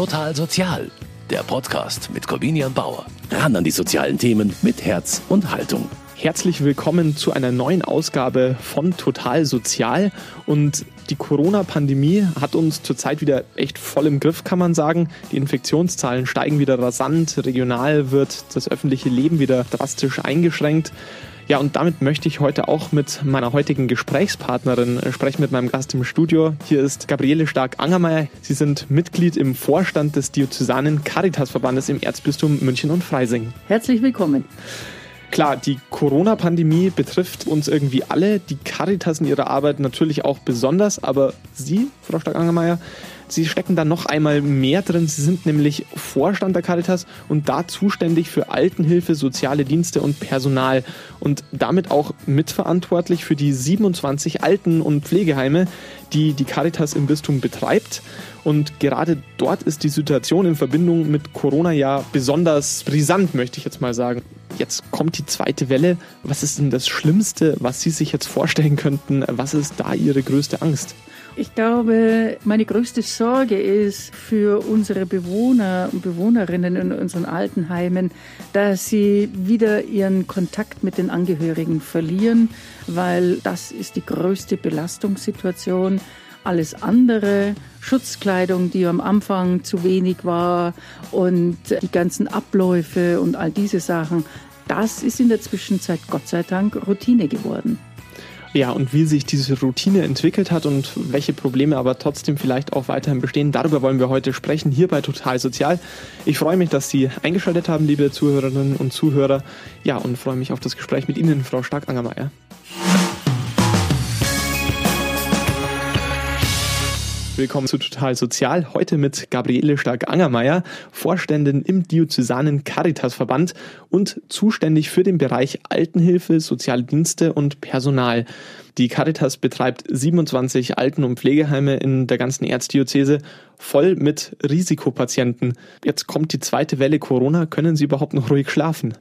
Total Sozial, der Podcast mit Corvinian Bauer. Ran an die sozialen Themen mit Herz und Haltung. Herzlich willkommen zu einer neuen Ausgabe von Total Sozial. Und die Corona-Pandemie hat uns zurzeit wieder echt voll im Griff, kann man sagen. Die Infektionszahlen steigen wieder rasant. Regional wird das öffentliche Leben wieder drastisch eingeschränkt. Ja, und damit möchte ich heute auch mit meiner heutigen Gesprächspartnerin sprechen, mit meinem Gast im Studio. Hier ist Gabriele Stark-Angermeier. Sie sind Mitglied im Vorstand des Diözesanen Caritas-Verbandes im Erzbistum München und Freising. Herzlich willkommen. Klar, die Corona-Pandemie betrifft uns irgendwie alle, die Caritas in ihrer Arbeit natürlich auch besonders, aber Sie, Frau Stark-Angermeier, Sie stecken da noch einmal mehr drin. Sie sind nämlich Vorstand der Caritas und da zuständig für Altenhilfe, soziale Dienste und Personal und damit auch mitverantwortlich für die 27 Alten- und Pflegeheime, die die Caritas im Bistum betreibt. Und gerade dort ist die Situation in Verbindung mit Corona ja besonders brisant, möchte ich jetzt mal sagen. Jetzt kommt die zweite Welle. Was ist denn das Schlimmste, was Sie sich jetzt vorstellen könnten? Was ist da Ihre größte Angst? Ich glaube, meine größte Sorge ist für unsere Bewohner und Bewohnerinnen in unseren Altenheimen, dass sie wieder ihren Kontakt mit den Angehörigen verlieren, weil das ist die größte Belastungssituation. Alles andere, Schutzkleidung, die am Anfang zu wenig war und die ganzen Abläufe und all diese Sachen, das ist in der Zwischenzeit Gott sei Dank Routine geworden. Ja, und wie sich diese Routine entwickelt hat und welche Probleme aber trotzdem vielleicht auch weiterhin bestehen, darüber wollen wir heute sprechen, hier bei Total Sozial. Ich freue mich, dass Sie eingeschaltet haben, liebe Zuhörerinnen und Zuhörer. Ja, und freue mich auf das Gespräch mit Ihnen, Frau Stark-Angermeier. Willkommen zu Total Sozial. Heute mit Gabriele Stark-Angermeier, Vorständin im Diözesanen Caritas-Verband und zuständig für den Bereich Altenhilfe, soziale Dienste und Personal. Die Caritas betreibt 27 Alten- und Pflegeheime in der ganzen Erzdiözese, voll mit Risikopatienten. Jetzt kommt die zweite Welle Corona. Können Sie überhaupt noch ruhig schlafen?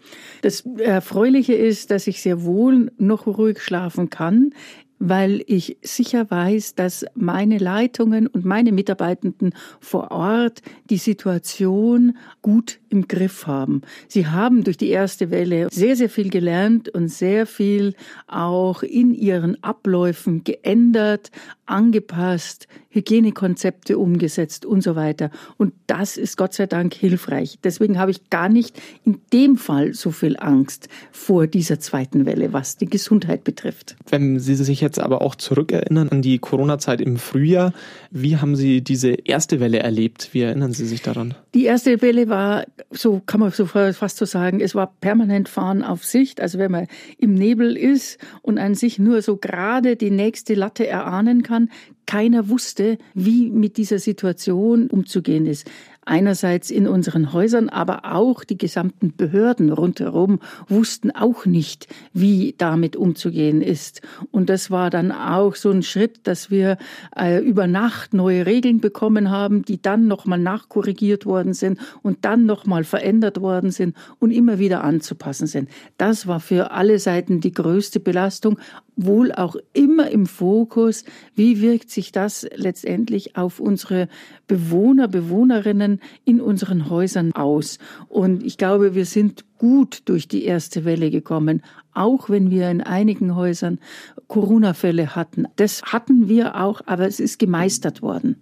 Das Erfreuliche ist, dass ich sehr wohl noch ruhig schlafen kann weil ich sicher weiß, dass meine Leitungen und meine Mitarbeitenden vor Ort die Situation gut im Griff haben. Sie haben durch die erste Welle sehr, sehr viel gelernt und sehr viel auch in ihren Abläufen geändert, angepasst, Hygienekonzepte umgesetzt und so weiter. Und das ist Gott sei Dank hilfreich. Deswegen habe ich gar nicht in dem Fall so viel Angst vor dieser zweiten Welle, was die Gesundheit betrifft. Wenn Sie sich jetzt aber auch zurückerinnern an die Corona-Zeit im Frühjahr, wie haben Sie diese erste Welle erlebt? Wie erinnern Sie sich daran? Die erste Welle war, so kann man so fast so sagen, es war permanent Fahren auf Sicht. Also wenn man im Nebel ist und an sich nur so gerade die nächste Latte erahnen kann, keiner wusste, wie mit dieser Situation umzugehen ist einerseits in unseren Häusern, aber auch die gesamten Behörden rundherum wussten auch nicht, wie damit umzugehen ist. Und das war dann auch so ein Schritt, dass wir äh, über Nacht neue Regeln bekommen haben, die dann nochmal nachkorrigiert worden sind und dann nochmal verändert worden sind und immer wieder anzupassen sind. Das war für alle Seiten die größte Belastung, wohl auch immer im Fokus, wie wirkt sich das letztendlich auf unsere Bewohner, Bewohnerinnen in unseren Häusern aus. Und ich glaube, wir sind gut durch die erste Welle gekommen, auch wenn wir in einigen Häusern Corona-Fälle hatten. Das hatten wir auch, aber es ist gemeistert worden.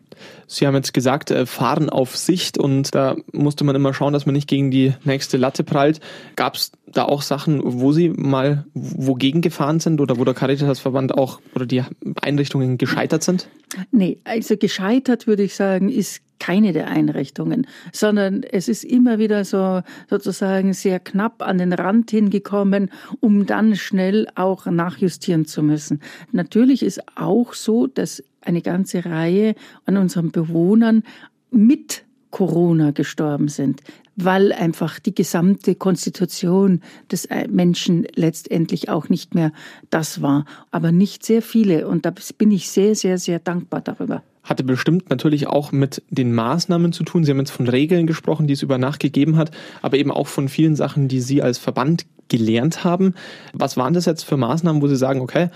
Sie haben jetzt gesagt, äh, fahren auf Sicht und da musste man immer schauen, dass man nicht gegen die nächste Latte prallt. Gab es da auch Sachen, wo Sie mal wogegen gefahren sind oder wo der Caritasverband auch oder die Einrichtungen gescheitert sind? Nee, also gescheitert würde ich sagen, ist keine der Einrichtungen, sondern es ist immer wieder so sozusagen sehr knapp an den Rand hingekommen, um dann schnell auch nachjustieren zu müssen. Natürlich ist auch so, dass eine ganze Reihe an unseren Bewohnern mit Corona gestorben sind, weil einfach die gesamte Konstitution des äh, Menschen letztendlich auch nicht mehr das war. Aber nicht sehr viele und da bin ich sehr, sehr, sehr dankbar darüber hatte bestimmt natürlich auch mit den Maßnahmen zu tun. Sie haben jetzt von Regeln gesprochen, die es über Nacht gegeben hat, aber eben auch von vielen Sachen, die Sie als Verband gelernt haben. Was waren das jetzt für Maßnahmen, wo Sie sagen, okay,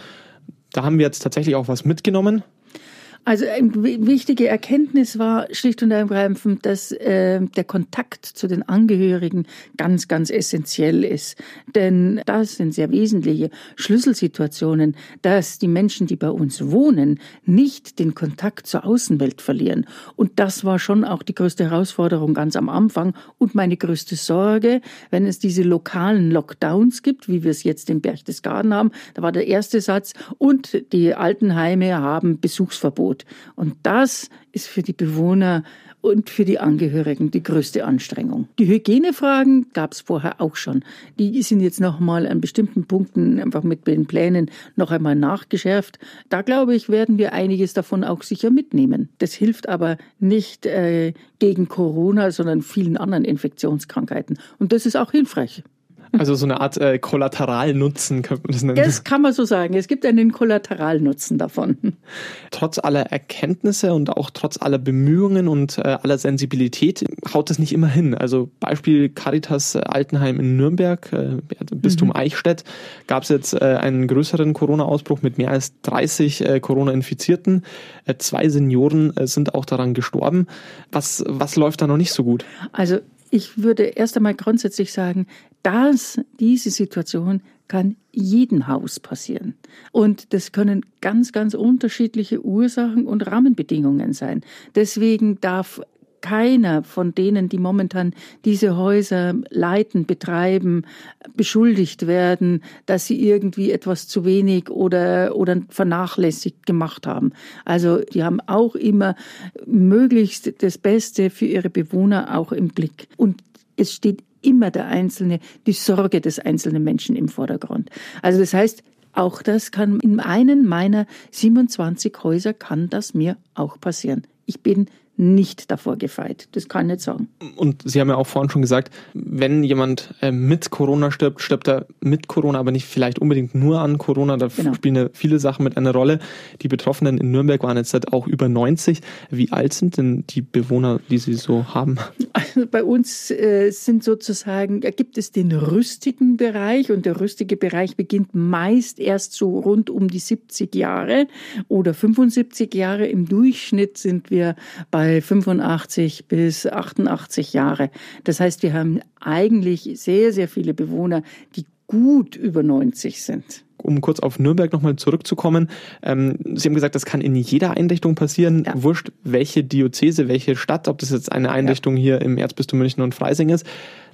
da haben wir jetzt tatsächlich auch was mitgenommen? Also eine wichtige Erkenntnis war schlicht und ergreifend, dass äh, der Kontakt zu den Angehörigen ganz, ganz essentiell ist. Denn das sind sehr wesentliche Schlüsselsituationen, dass die Menschen, die bei uns wohnen, nicht den Kontakt zur Außenwelt verlieren. Und das war schon auch die größte Herausforderung ganz am Anfang und meine größte Sorge, wenn es diese lokalen Lockdowns gibt, wie wir es jetzt in Berchtesgaden haben. Da war der erste Satz und die Altenheime haben Besuchsverbot. Tod. Und das ist für die Bewohner und für die Angehörigen die größte Anstrengung. Die Hygienefragen gab es vorher auch schon. Die sind jetzt noch mal an bestimmten Punkten einfach mit den Plänen noch einmal nachgeschärft. Da glaube ich, werden wir einiges davon auch sicher mitnehmen. Das hilft aber nicht äh, gegen Corona, sondern vielen anderen Infektionskrankheiten. Und das ist auch hilfreich. Also so eine Art äh, Kollateralnutzen könnte man das nennen. Das kann man so sagen. Es gibt einen Kollateralnutzen davon. Trotz aller Erkenntnisse und auch trotz aller Bemühungen und äh, aller Sensibilität haut das nicht immer hin. Also Beispiel Caritas Altenheim in Nürnberg, äh, Bistum mhm. Eichstätt, gab es jetzt äh, einen größeren Corona-Ausbruch mit mehr als 30 äh, Corona-Infizierten. Äh, zwei Senioren äh, sind auch daran gestorben. Was, was läuft da noch nicht so gut? Also ich würde erst einmal grundsätzlich sagen, dass diese Situation kann jeden Haus passieren. Und das können ganz, ganz unterschiedliche Ursachen und Rahmenbedingungen sein. Deswegen darf keiner von denen, die momentan diese Häuser leiten, betreiben, beschuldigt werden, dass sie irgendwie etwas zu wenig oder, oder vernachlässigt gemacht haben. Also die haben auch immer möglichst das Beste für ihre Bewohner auch im Blick. Und es steht immer der Einzelne, die Sorge des einzelnen Menschen im Vordergrund. Also das heißt, auch das kann in einem meiner 27 Häuser kann das mir auch passieren. Ich bin nicht davor gefeit. Das kann ich nicht sagen. Und Sie haben ja auch vorhin schon gesagt, wenn jemand äh, mit Corona stirbt, stirbt er mit Corona, aber nicht vielleicht unbedingt nur an Corona. Da genau. spielen ja viele Sachen mit einer Rolle. Die Betroffenen in Nürnberg waren jetzt halt auch über 90. Wie alt sind denn die Bewohner, die Sie so haben? Also bei uns äh, sind sozusagen, gibt es den rüstigen Bereich und der rüstige Bereich beginnt meist erst so rund um die 70 Jahre oder 75 Jahre. Im Durchschnitt sind wir bei bei 85 bis 88 Jahre. Das heißt, wir haben eigentlich sehr, sehr viele Bewohner, die gut über 90 sind um kurz auf Nürnberg nochmal zurückzukommen. Ähm, Sie haben gesagt, das kann in jeder Einrichtung passieren. Ja. Wurscht, welche Diözese, welche Stadt, ob das jetzt eine Einrichtung ja. hier im Erzbistum München und Freising ist.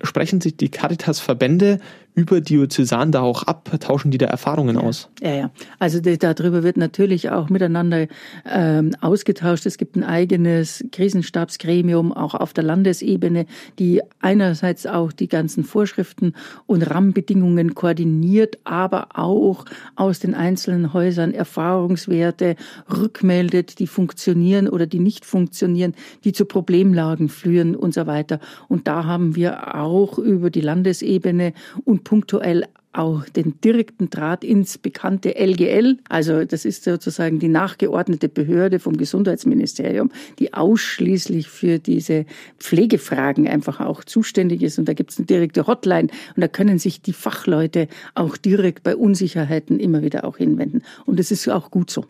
Sprechen sich die Caritas-Verbände über Diözesan da auch ab? Tauschen die da Erfahrungen ja. aus? Ja, ja. Also darüber wird natürlich auch miteinander ähm, ausgetauscht. Es gibt ein eigenes Krisenstabsgremium, auch auf der Landesebene, die einerseits auch die ganzen Vorschriften und Rahmenbedingungen koordiniert, aber auch aus den einzelnen Häusern Erfahrungswerte rückmeldet, die funktionieren oder die nicht funktionieren, die zu Problemlagen führen und so weiter. Und da haben wir auch über die Landesebene und punktuell auch den direkten Draht ins bekannte LGL. Also das ist sozusagen die nachgeordnete Behörde vom Gesundheitsministerium, die ausschließlich für diese Pflegefragen einfach auch zuständig ist. Und da gibt es eine direkte Hotline und da können sich die Fachleute auch direkt bei Unsicherheiten immer wieder auch hinwenden. Und das ist auch gut so.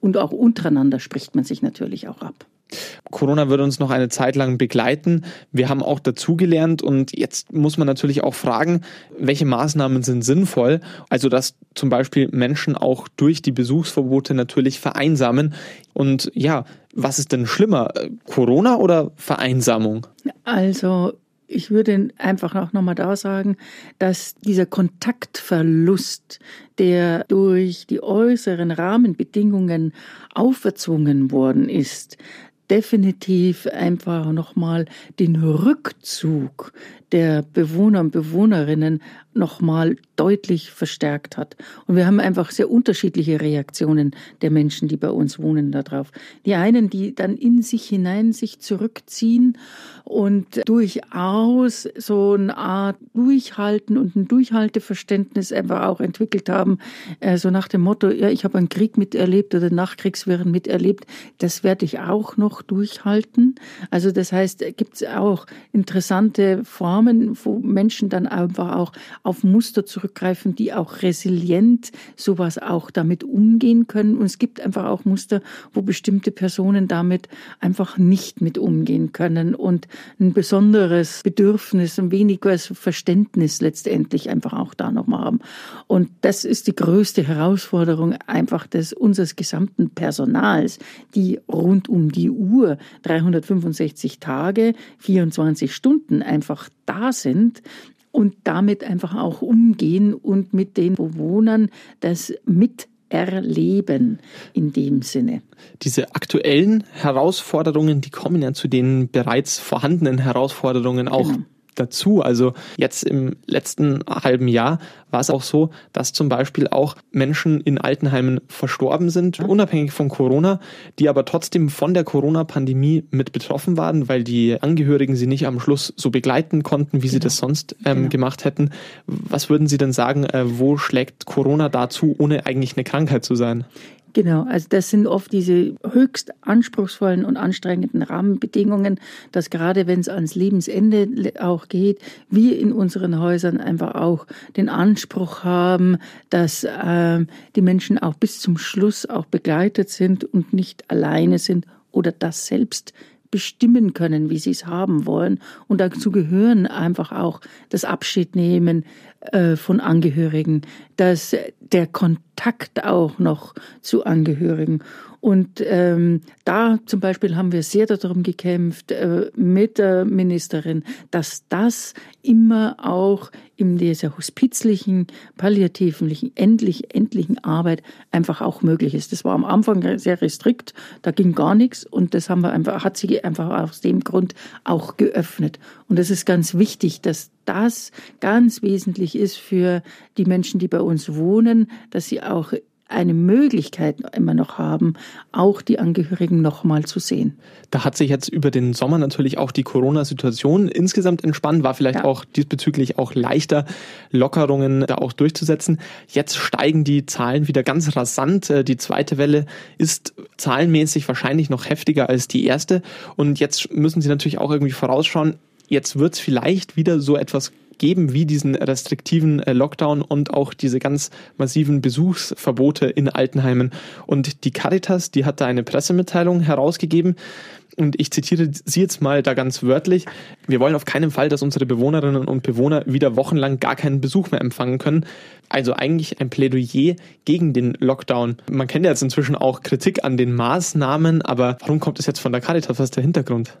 Und auch untereinander spricht man sich natürlich auch ab. Corona wird uns noch eine Zeit lang begleiten. Wir haben auch dazugelernt und jetzt muss man natürlich auch fragen, welche Maßnahmen sind sinnvoll. Also, dass zum Beispiel Menschen auch durch die Besuchsverbote natürlich vereinsamen. Und ja, was ist denn schlimmer? Corona oder Vereinsamung? Also, ich würde einfach auch nochmal da sagen, dass dieser Kontaktverlust, der durch die äußeren Rahmenbedingungen auferzwungen worden ist, definitiv einfach nochmal den Rückzug der Bewohner und Bewohnerinnen nochmal deutlich verstärkt hat. Und wir haben einfach sehr unterschiedliche Reaktionen der Menschen, die bei uns wohnen, darauf. Die einen, die dann in sich hinein sich zurückziehen und durchaus so eine Art Durchhalten und ein Durchhalteverständnis einfach auch entwickelt haben, äh, so nach dem Motto, ja, ich habe einen Krieg miterlebt oder Nachkriegswirren miterlebt, das werde ich auch noch durchhalten. Also das heißt, gibt es auch interessante Formen, Formen, wo Menschen dann einfach auch auf Muster zurückgreifen, die auch resilient sowas auch damit umgehen können. Und es gibt einfach auch Muster, wo bestimmte Personen damit einfach nicht mit umgehen können und ein besonderes Bedürfnis, ein weniges Verständnis letztendlich einfach auch da nochmal haben. Und das ist die größte Herausforderung einfach des unseres gesamten Personals, die rund um die Uhr 365 Tage, 24 Stunden einfach da sind und damit einfach auch umgehen und mit den Bewohnern das mit erleben in dem Sinne. Diese aktuellen Herausforderungen, die kommen ja zu den bereits vorhandenen Herausforderungen auch genau dazu. Also jetzt im letzten halben Jahr war es auch so, dass zum Beispiel auch Menschen in Altenheimen verstorben sind, unabhängig von Corona, die aber trotzdem von der Corona-Pandemie mit betroffen waren, weil die Angehörigen sie nicht am Schluss so begleiten konnten, wie genau. sie das sonst ähm, genau. gemacht hätten. Was würden Sie denn sagen, äh, wo schlägt Corona dazu, ohne eigentlich eine Krankheit zu sein? Genau, also das sind oft diese höchst anspruchsvollen und anstrengenden Rahmenbedingungen, dass gerade wenn es ans Lebensende auch geht, wir in unseren Häusern einfach auch den Anspruch haben, dass äh, die Menschen auch bis zum Schluss auch begleitet sind und nicht alleine sind oder das selbst bestimmen können, wie sie es haben wollen. Und dazu gehören einfach auch das Abschiednehmen von Angehörigen, dass der Kontakt auch noch zu Angehörigen. Und ähm, da zum Beispiel haben wir sehr darum gekämpft äh, mit der Ministerin, dass das immer auch in dieser hospizlichen, palliativen, endlich, endlichen Arbeit einfach auch möglich ist. Das war am Anfang sehr restrikt, da ging gar nichts und das haben wir einfach, hat sie einfach aus dem Grund auch geöffnet. Und es ist ganz wichtig, dass das ganz wesentlich ist für die Menschen, die bei uns wohnen, dass sie auch eine Möglichkeit immer noch haben, auch die Angehörigen nochmal zu sehen. Da hat sich jetzt über den Sommer natürlich auch die Corona-Situation insgesamt entspannt, war vielleicht ja. auch diesbezüglich auch leichter, Lockerungen da auch durchzusetzen. Jetzt steigen die Zahlen wieder ganz rasant. Äh, die zweite Welle ist zahlenmäßig wahrscheinlich noch heftiger als die erste. Und jetzt müssen Sie natürlich auch irgendwie vorausschauen, jetzt wird es vielleicht wieder so etwas geben wie diesen restriktiven äh, Lockdown und auch diese ganz massiven Besuchsverbote in Altenheimen. Und die Caritas, die hat da eine Pressemitteilung herausgegeben. Und ich zitiere sie jetzt mal da ganz wörtlich. Wir wollen auf keinen Fall, dass unsere Bewohnerinnen und Bewohner wieder wochenlang gar keinen Besuch mehr empfangen können. Also eigentlich ein Plädoyer gegen den Lockdown. Man kennt ja jetzt inzwischen auch Kritik an den Maßnahmen, aber warum kommt es jetzt von der Caritas? Was ist der Hintergrund?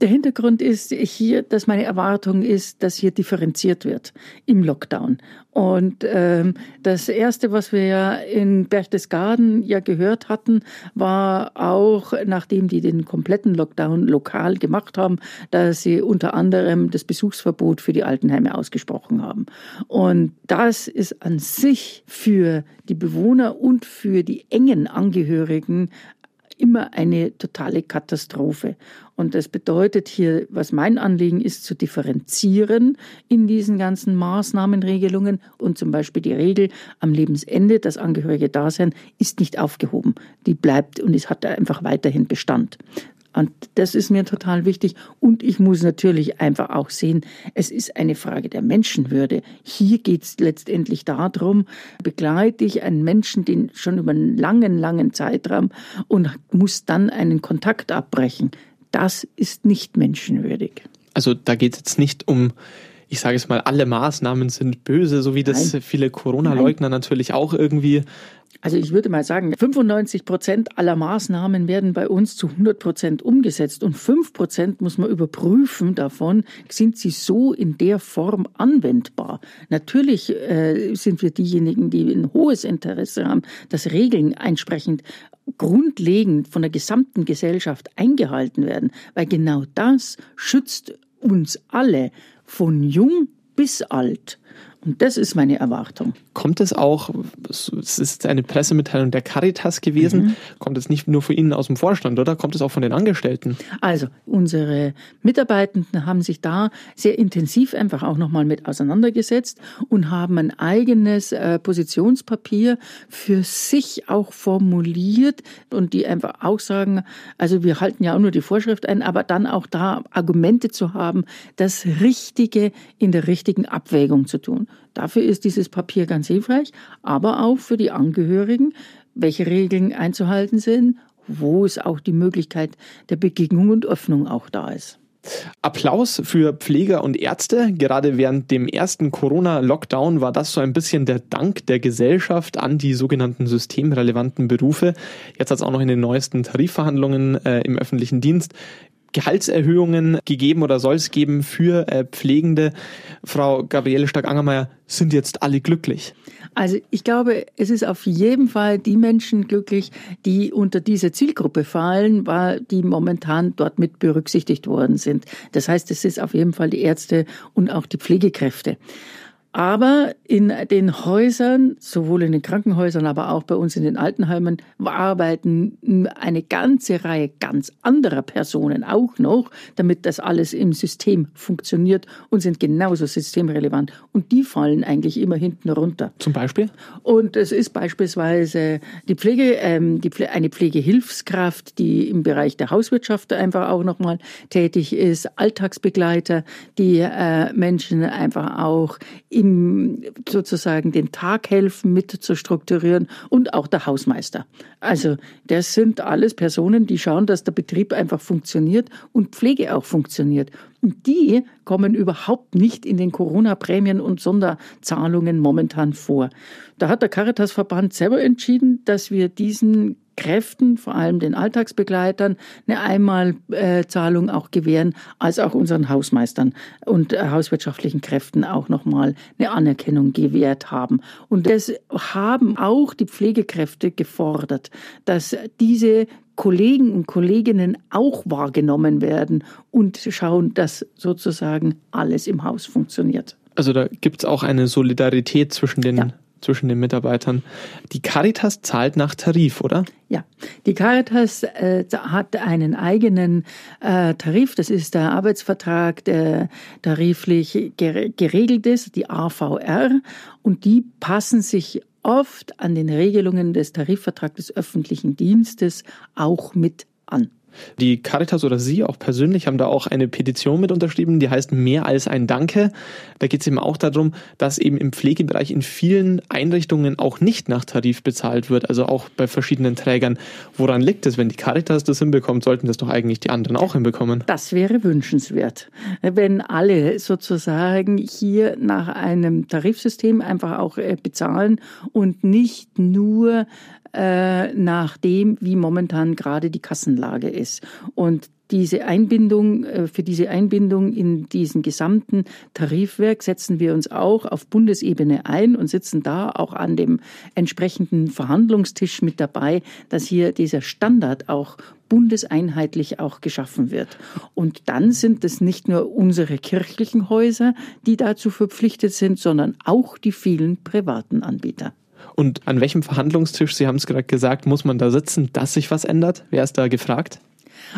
Der Hintergrund ist hier, dass meine Erwartung ist, dass hier differenziert wird im Lockdown. Und ähm, das Erste, was wir ja in Berchtesgaden ja gehört hatten, war auch, nachdem die den kompletten Lockdown lokal gemacht haben, dass sie unter anderem das Besuchsverbot für die Altenheime ausgesprochen haben. Und das ist an sich für die Bewohner und für die engen Angehörigen immer eine totale Katastrophe. Und das bedeutet hier, was mein Anliegen ist, zu differenzieren in diesen ganzen Maßnahmenregelungen und zum Beispiel die Regel am Lebensende, das angehörige Dasein, ist nicht aufgehoben. Die bleibt und es hat einfach weiterhin Bestand. Und das ist mir total wichtig. Und ich muss natürlich einfach auch sehen, es ist eine Frage der Menschenwürde. Hier geht es letztendlich darum, begleite ich einen Menschen, den schon über einen langen, langen Zeitraum und muss dann einen Kontakt abbrechen. Das ist nicht menschenwürdig. Also da geht es jetzt nicht um ich sage es mal, alle Maßnahmen sind böse, so wie das Nein. viele Corona-Leugner natürlich auch irgendwie also ich würde mal sagen, 95 Prozent aller Maßnahmen werden bei uns zu 100 Prozent umgesetzt und 5 Prozent muss man überprüfen davon, sind sie so in der Form anwendbar. Natürlich äh, sind wir diejenigen, die ein hohes Interesse haben, dass Regeln entsprechend grundlegend von der gesamten Gesellschaft eingehalten werden, weil genau das schützt uns alle von jung bis alt. Und das ist meine Erwartung. Kommt es auch, es ist eine Pressemitteilung der Caritas gewesen, mhm. kommt es nicht nur von Ihnen aus dem Vorstand, oder? Kommt es auch von den Angestellten? Also, unsere Mitarbeitenden haben sich da sehr intensiv einfach auch nochmal mit auseinandergesetzt und haben ein eigenes äh, Positionspapier für sich auch formuliert und die einfach auch sagen, also wir halten ja auch nur die Vorschrift ein, aber dann auch da Argumente zu haben, das Richtige in der richtigen Abwägung zu tun. Dafür ist dieses Papier ganz hilfreich, aber auch für die Angehörigen, welche Regeln einzuhalten sind, wo es auch die Möglichkeit der Begegnung und Öffnung auch da ist. Applaus für Pfleger und Ärzte. Gerade während dem ersten Corona-Lockdown war das so ein bisschen der Dank der Gesellschaft an die sogenannten systemrelevanten Berufe. Jetzt hat es auch noch in den neuesten Tarifverhandlungen äh, im öffentlichen Dienst Gehaltserhöhungen gegeben oder soll es geben für äh, Pflegende. Frau Gabriele Stark-Angermeier, sind jetzt alle glücklich? Also ich glaube, es ist auf jeden Fall die Menschen glücklich, die unter diese Zielgruppe fallen, weil die momentan dort mit berücksichtigt worden sind. Das heißt, es ist auf jeden Fall die Ärzte und auch die Pflegekräfte. Aber in den Häusern, sowohl in den Krankenhäusern, aber auch bei uns in den Altenheimen, arbeiten eine ganze Reihe ganz anderer Personen auch noch, damit das alles im System funktioniert und sind genauso systemrelevant. Und die fallen eigentlich immer hinten runter. Zum Beispiel? Und es ist beispielsweise die Pflege, ähm, die Pfle eine Pflegehilfskraft, die im Bereich der Hauswirtschaft einfach auch nochmal tätig ist, Alltagsbegleiter, die äh, Menschen einfach auch im ihm sozusagen den Tag helfen, mit zu strukturieren und auch der Hausmeister. Also das sind alles Personen, die schauen, dass der Betrieb einfach funktioniert und Pflege auch funktioniert. Und die kommen überhaupt nicht in den Corona-Prämien und Sonderzahlungen momentan vor. Da hat der Caritas-Verband selber entschieden, dass wir diesen Kräften, vor allem den Alltagsbegleitern, eine Einmalzahlung auch gewähren, als auch unseren Hausmeistern und äh, hauswirtschaftlichen Kräften auch nochmal eine Anerkennung gewährt haben. Und das haben auch die Pflegekräfte gefordert, dass diese Kollegen und Kolleginnen auch wahrgenommen werden und schauen, dass sozusagen alles im Haus funktioniert. Also da gibt es auch eine Solidarität zwischen den ja zwischen den Mitarbeitern. Die Caritas zahlt nach Tarif, oder? Ja, die Caritas äh, hat einen eigenen äh, Tarif. Das ist der Arbeitsvertrag, der tariflich geregelt ist, die AVR. Und die passen sich oft an den Regelungen des Tarifvertrags des öffentlichen Dienstes auch mit an. Die Caritas oder Sie auch persönlich haben da auch eine Petition mit unterschrieben, die heißt Mehr als ein Danke. Da geht es eben auch darum, dass eben im Pflegebereich in vielen Einrichtungen auch nicht nach Tarif bezahlt wird, also auch bei verschiedenen Trägern. Woran liegt es? Wenn die Caritas das hinbekommt, sollten das doch eigentlich die anderen auch hinbekommen. Das wäre wünschenswert, wenn alle sozusagen hier nach einem Tarifsystem einfach auch äh, bezahlen und nicht nur äh, nach dem, wie momentan gerade die Kassenlage ist. Und diese Einbindung, äh, für diese Einbindung in diesen gesamten Tarifwerk setzen wir uns auch auf Bundesebene ein und sitzen da auch an dem entsprechenden Verhandlungstisch mit dabei, dass hier dieser Standard auch bundeseinheitlich auch geschaffen wird. Und dann sind es nicht nur unsere kirchlichen Häuser, die dazu verpflichtet sind, sondern auch die vielen privaten Anbieter. Und an welchem Verhandlungstisch, Sie haben es gerade gesagt, muss man da sitzen, dass sich was ändert? Wer ist da gefragt?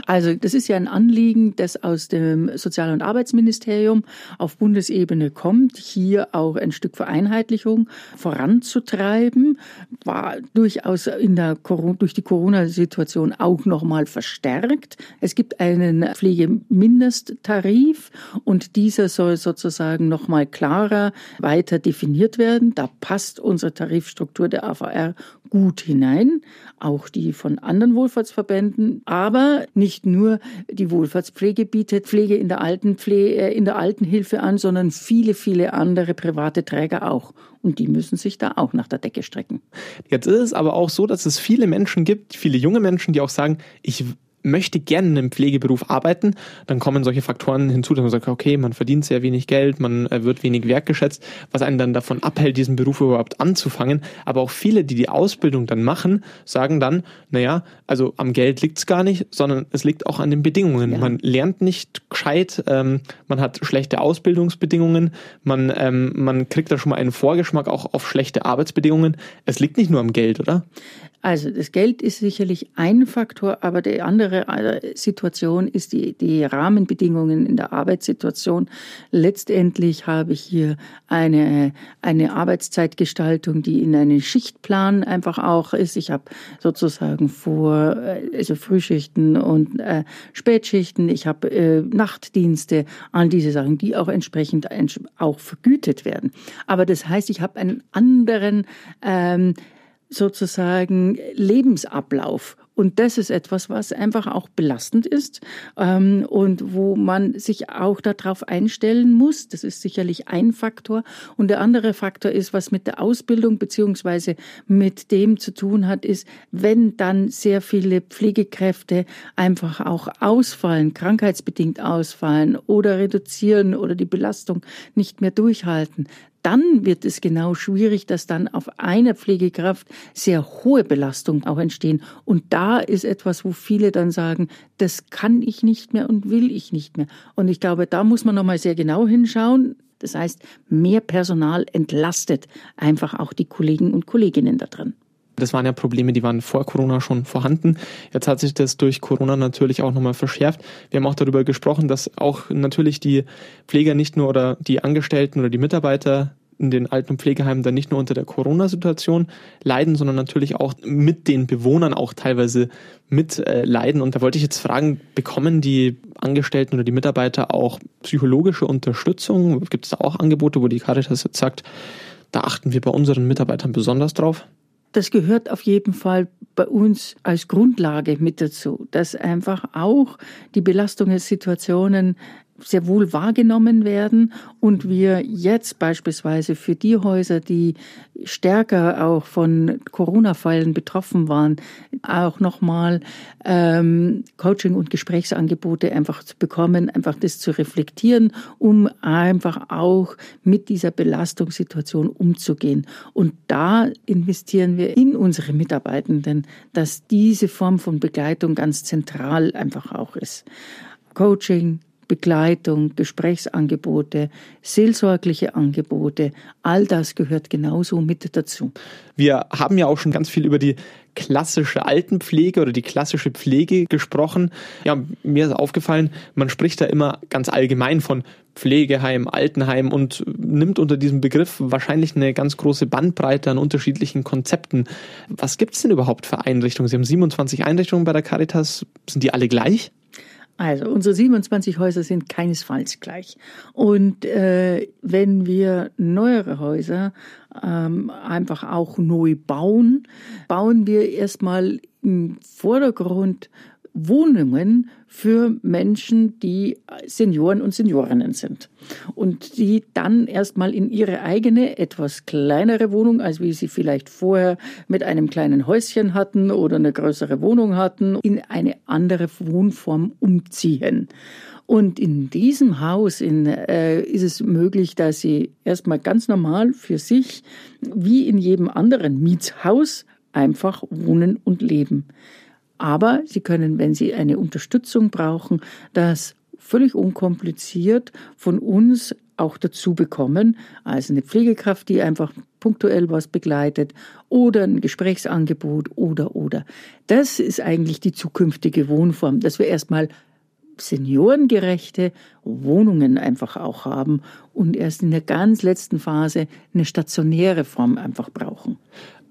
Also das ist ja ein Anliegen, das aus dem Sozial- und Arbeitsministerium auf Bundesebene kommt, hier auch ein Stück Vereinheitlichung voranzutreiben, war durchaus in der durch die Corona-Situation auch nochmal verstärkt. Es gibt einen Pflegemindesttarif und dieser soll sozusagen nochmal klarer weiter definiert werden. Da passt unsere Tarifstruktur der AVR gut hinein, auch die von anderen Wohlfahrtsverbänden, aber nicht nur die Wohlfahrtspflege bietet Pflege in der Altenpflege, äh, in der Altenhilfe an, sondern viele, viele andere private Träger auch. Und die müssen sich da auch nach der Decke strecken. Jetzt ist es aber auch so, dass es viele Menschen gibt, viele junge Menschen, die auch sagen, ich möchte gerne in einem Pflegeberuf arbeiten, dann kommen solche Faktoren hinzu, dass man sagt, okay, man verdient sehr wenig Geld, man äh, wird wenig wertgeschätzt, was einen dann davon abhält, diesen Beruf überhaupt anzufangen. Aber auch viele, die die Ausbildung dann machen, sagen dann, naja, also am Geld liegt es gar nicht, sondern es liegt auch an den Bedingungen. Ja. Man lernt nicht gescheit, ähm, man hat schlechte Ausbildungsbedingungen, man, ähm, man kriegt da schon mal einen Vorgeschmack auch auf schlechte Arbeitsbedingungen. Es liegt nicht nur am Geld, oder? Also das Geld ist sicherlich ein Faktor, aber die andere äh, Situation ist die, die Rahmenbedingungen in der Arbeitssituation. Letztendlich habe ich hier eine, eine Arbeitszeitgestaltung, die in einen Schichtplan einfach auch ist. Ich habe sozusagen vor, äh, also Frühschichten und äh, Spätschichten, ich habe äh, Nachtdienste, all diese Sachen, die auch entsprechend auch vergütet werden. Aber das heißt, ich habe einen anderen ähm, sozusagen Lebensablauf. Und das ist etwas, was einfach auch belastend ist ähm, und wo man sich auch darauf einstellen muss. Das ist sicherlich ein Faktor. Und der andere Faktor ist, was mit der Ausbildung beziehungsweise mit dem zu tun hat, ist, wenn dann sehr viele Pflegekräfte einfach auch ausfallen, krankheitsbedingt ausfallen oder reduzieren oder die Belastung nicht mehr durchhalten, dann wird es genau schwierig, dass dann auf einer Pflegekraft sehr hohe Belastung auch entstehen. Und da ist etwas, wo viele dann sagen, das kann ich nicht mehr und will ich nicht mehr. Und ich glaube, da muss man nochmal sehr genau hinschauen. Das heißt, mehr Personal entlastet einfach auch die Kollegen und Kolleginnen da drin. Das waren ja Probleme, die waren vor Corona schon vorhanden. Jetzt hat sich das durch Corona natürlich auch nochmal verschärft. Wir haben auch darüber gesprochen, dass auch natürlich die Pfleger nicht nur oder die Angestellten oder die Mitarbeiter in den Alten- und Pflegeheimen dann nicht nur unter der Corona-Situation leiden, sondern natürlich auch mit den Bewohnern auch teilweise mit äh, leiden. Und da wollte ich jetzt fragen, bekommen die Angestellten oder die Mitarbeiter auch psychologische Unterstützung? Gibt es da auch Angebote, wo die Caritas jetzt sagt, da achten wir bei unseren Mitarbeitern besonders drauf? Das gehört auf jeden Fall bei uns als Grundlage mit dazu, dass einfach auch die Belastungssituationen sehr wohl wahrgenommen werden und wir jetzt beispielsweise für die Häuser, die stärker auch von Corona-Fallen betroffen waren, auch nochmal ähm, Coaching- und Gesprächsangebote einfach zu bekommen, einfach das zu reflektieren, um einfach auch mit dieser Belastungssituation umzugehen. Und da investieren wir in unsere Mitarbeitenden, dass diese Form von Begleitung ganz zentral einfach auch ist. Coaching, Begleitung, Gesprächsangebote, seelsorgliche Angebote, all das gehört genauso mit dazu. Wir haben ja auch schon ganz viel über die klassische Altenpflege oder die klassische Pflege gesprochen. Ja, mir ist aufgefallen, man spricht da immer ganz allgemein von Pflegeheim, Altenheim und nimmt unter diesem Begriff wahrscheinlich eine ganz große Bandbreite an unterschiedlichen Konzepten. Was gibt es denn überhaupt für Einrichtungen? Sie haben 27 Einrichtungen bei der Caritas. Sind die alle gleich? Also unsere 27 Häuser sind keinesfalls gleich. Und äh, wenn wir neuere Häuser ähm, einfach auch neu bauen, bauen wir erstmal im Vordergrund Wohnungen für Menschen, die Senioren und Seniorinnen sind. Und die dann erstmal in ihre eigene, etwas kleinere Wohnung, als wie sie vielleicht vorher mit einem kleinen Häuschen hatten oder eine größere Wohnung hatten, in eine andere Wohnform umziehen. Und in diesem Haus in, äh, ist es möglich, dass sie erstmal ganz normal für sich, wie in jedem anderen Mietshaus, einfach wohnen und leben. Aber Sie können, wenn Sie eine Unterstützung brauchen, das völlig unkompliziert von uns auch dazu bekommen, also eine Pflegekraft, die einfach punktuell was begleitet oder ein Gesprächsangebot oder oder. Das ist eigentlich die zukünftige Wohnform, dass wir erstmal seniorengerechte Wohnungen einfach auch haben und erst in der ganz letzten Phase eine stationäre Form einfach brauchen.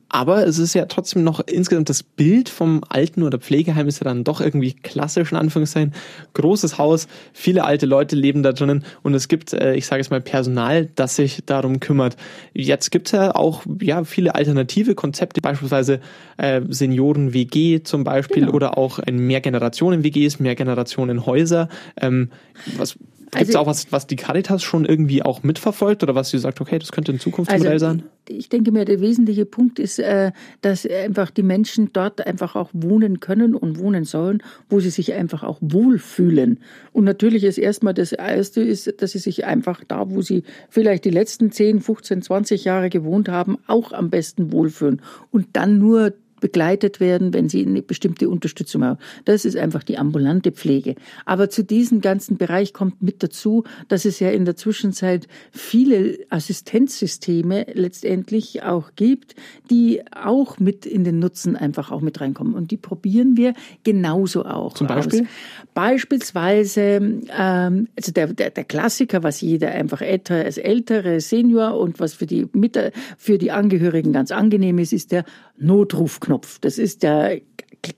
Aber es ist ja trotzdem noch insgesamt das Bild vom Alten- oder Pflegeheim ist ja dann doch irgendwie klassisch in Anführungszeichen. Großes Haus, viele alte Leute leben da drinnen und es gibt, äh, ich sage es mal, Personal, das sich darum kümmert. Jetzt gibt es ja auch ja, viele alternative Konzepte, beispielsweise äh, Senioren-WG zum Beispiel genau. oder auch in Mehrgenerationen-WGs, Mehrgenerationen-Häuser. Ähm, was Gibt es also, auch was, was die Caritas schon irgendwie auch mitverfolgt oder was sie sagt, okay, das könnte ein Zukunftsmodell also, sein? Ich denke mir, der wesentliche Punkt ist, äh, dass einfach die Menschen dort einfach auch wohnen können und wohnen sollen, wo sie sich einfach auch wohlfühlen. Und natürlich ist erstmal das Erste ist, dass sie sich einfach da, wo sie vielleicht die letzten 10, 15, 20 Jahre gewohnt haben, auch am besten wohlfühlen. Und dann nur begleitet werden, wenn sie eine bestimmte Unterstützung haben. Das ist einfach die ambulante Pflege. Aber zu diesem ganzen Bereich kommt mit dazu, dass es ja in der Zwischenzeit viele Assistenzsysteme letztendlich auch gibt, die auch mit in den Nutzen einfach auch mit reinkommen. Und die probieren wir genauso auch. Zum Beispiel? Aus. Beispielsweise, ähm, also der, der, der Klassiker, was jeder einfach älter, als ältere Senior und was für die, für die Angehörigen ganz angenehm ist, ist der Notrufknopf. Das ist der,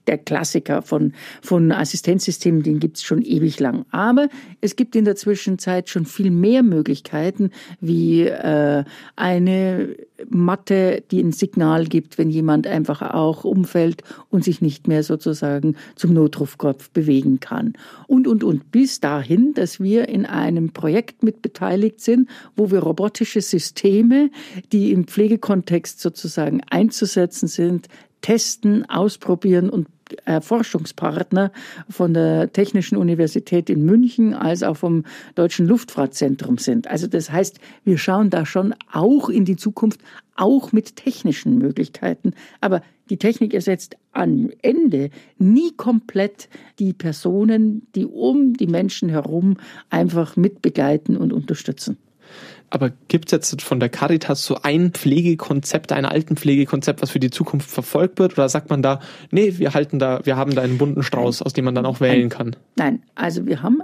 der Klassiker von, von Assistenzsystemen, den gibt's schon ewig lang. Aber es gibt in der Zwischenzeit schon viel mehr Möglichkeiten, wie äh, eine Matte, die ein Signal gibt, wenn jemand einfach auch umfällt und sich nicht mehr sozusagen zum Notrufkopf bewegen kann. Und, und, und bis dahin, dass wir in einem Projekt mit beteiligt sind, wo wir robotische Systeme, die im Pflegekontext sozusagen einzusetzen sind, testen, ausprobieren und äh, Forschungspartner von der Technischen Universität in München als auch vom Deutschen Luftfahrtzentrum sind. Also das heißt, wir schauen da schon auch in die Zukunft, auch mit technischen Möglichkeiten. Aber die Technik ersetzt am Ende nie komplett die Personen, die um die Menschen herum einfach mitbegleiten und unterstützen. Aber gibt es jetzt von der Caritas so ein Pflegekonzept, ein Altenpflegekonzept, was für die Zukunft verfolgt wird? Oder sagt man da, nee, wir halten da, wir haben da einen bunten Strauß, aus dem man dann auch wählen kann? Nein, also wir haben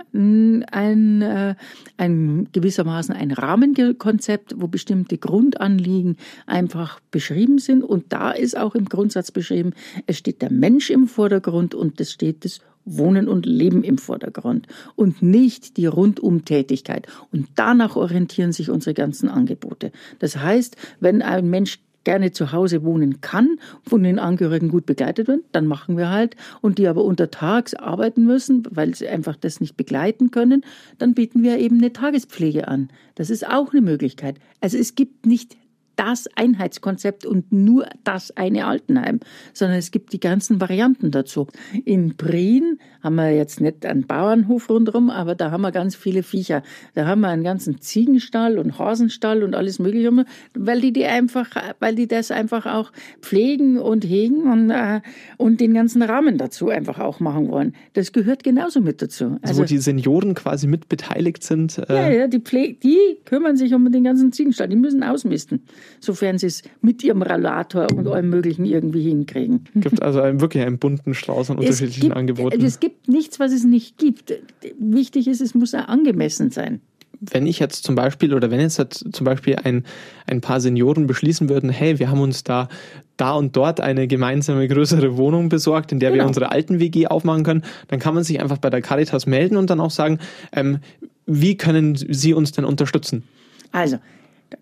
ein, äh, ein gewissermaßen ein Rahmenkonzept, wo bestimmte Grundanliegen einfach beschrieben sind. Und da ist auch im Grundsatz beschrieben, es steht der Mensch im Vordergrund und es steht das Wohnen und Leben im Vordergrund und nicht die Rundumtätigkeit. Und danach orientieren sich unsere ganzen Angebote. Das heißt, wenn ein Mensch gerne zu Hause wohnen kann, von den Angehörigen gut begleitet wird, dann machen wir halt. Und die aber untertags arbeiten müssen, weil sie einfach das nicht begleiten können, dann bieten wir eben eine Tagespflege an. Das ist auch eine Möglichkeit. Also es gibt nicht das Einheitskonzept und nur das eine Altenheim, sondern es gibt die ganzen Varianten dazu. In Prien haben wir jetzt nicht einen Bauernhof rundherum, aber da haben wir ganz viele Viecher. Da haben wir einen ganzen Ziegenstall und Hasenstall und alles Mögliche, weil die die einfach, weil die das einfach auch pflegen und hegen und, äh, und den ganzen Rahmen dazu einfach auch machen wollen. Das gehört genauso mit dazu. Also, also wo die Senioren quasi mit beteiligt sind. Äh ja, ja, die, Pfle die kümmern sich um den ganzen Ziegenstall. Die müssen ausmisten sofern sie es mit ihrem Rollator und allem Möglichen irgendwie hinkriegen. Es gibt also einen, wirklich einen bunten Strauß an unterschiedlichen gibt, Angeboten. Es gibt nichts, was es nicht gibt. Wichtig ist, es muss angemessen sein wenn ich jetzt zum Beispiel oder wenn jetzt zum Beispiel ein, ein paar Senioren beschließen würden, hey, wir haben uns da da und dort eine gemeinsame größere Wohnung besorgt, in der genau. wir unsere alten WG aufmachen können, dann kann man sich einfach bei der Caritas melden und dann auch sagen, ähm, wie können Sie uns denn unterstützen? Also,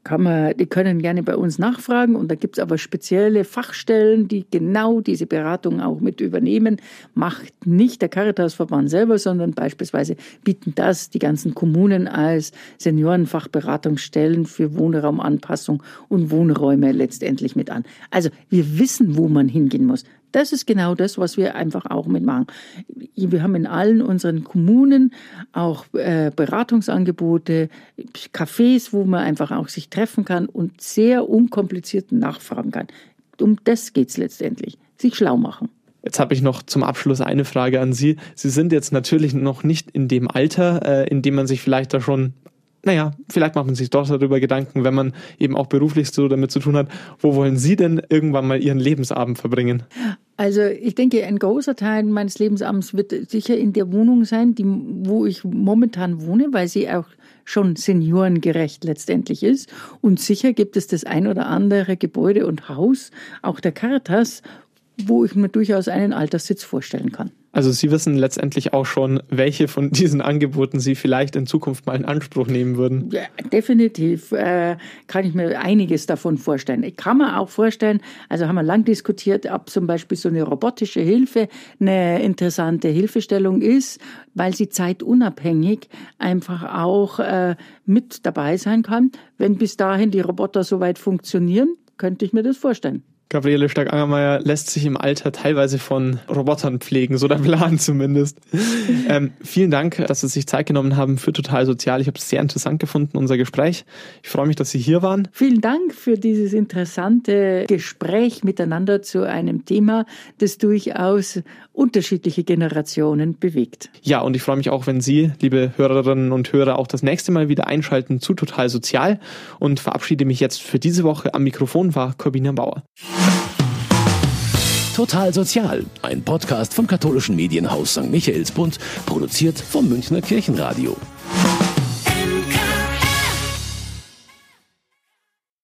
kann man, die können gerne bei uns nachfragen und da gibt es aber spezielle Fachstellen, die genau diese Beratung auch mit übernehmen. Macht nicht der Caritasverband selber, sondern beispielsweise bieten das die ganzen Kommunen als Seniorenfachberatungsstellen für Wohnraumanpassung und Wohnräume letztendlich mit an. Also wir wissen, wo man hingehen muss. Das ist genau das, was wir einfach auch mitmachen. Wir haben in allen unseren Kommunen auch äh, Beratungsangebote, Cafés, wo man einfach auch sich treffen kann und sehr unkompliziert nachfragen kann. Um das geht es letztendlich. Sich schlau machen. Jetzt habe ich noch zum Abschluss eine Frage an Sie. Sie sind jetzt natürlich noch nicht in dem Alter, äh, in dem man sich vielleicht da schon naja, vielleicht macht man sich doch darüber Gedanken, wenn man eben auch beruflich so damit zu tun hat. Wo wollen Sie denn irgendwann mal Ihren Lebensabend verbringen? Also ich denke, ein großer Teil meines Lebensabends wird sicher in der Wohnung sein, die, wo ich momentan wohne, weil sie auch schon seniorengerecht letztendlich ist. Und sicher gibt es das ein oder andere Gebäude und Haus, auch der Caritas, wo ich mir durchaus einen Alterssitz vorstellen kann. Also Sie wissen letztendlich auch schon, welche von diesen Angeboten Sie vielleicht in Zukunft mal in Anspruch nehmen würden. Ja, definitiv äh, kann ich mir einiges davon vorstellen. Ich kann mir auch vorstellen, also haben wir lang diskutiert, ob zum Beispiel so eine robotische Hilfe eine interessante Hilfestellung ist, weil sie zeitunabhängig einfach auch äh, mit dabei sein kann. Wenn bis dahin die Roboter soweit funktionieren, könnte ich mir das vorstellen. Gabriele Stark-Angermeier lässt sich im Alter teilweise von Robotern pflegen, so der Plan zumindest. ähm, vielen Dank, dass Sie sich Zeit genommen haben für Total Sozial. Ich habe es sehr interessant gefunden, unser Gespräch. Ich freue mich, dass Sie hier waren. Vielen Dank für dieses interessante Gespräch miteinander zu einem Thema, das durchaus unterschiedliche Generationen bewegt. Ja, und ich freue mich auch, wenn Sie, liebe Hörerinnen und Hörer, auch das nächste Mal wieder einschalten zu Total Sozial und verabschiede mich jetzt für diese Woche. Am Mikrofon war Corbina Bauer. Total Sozial, ein Podcast vom katholischen Medienhaus St. Michaelsbund, produziert vom Münchner Kirchenradio.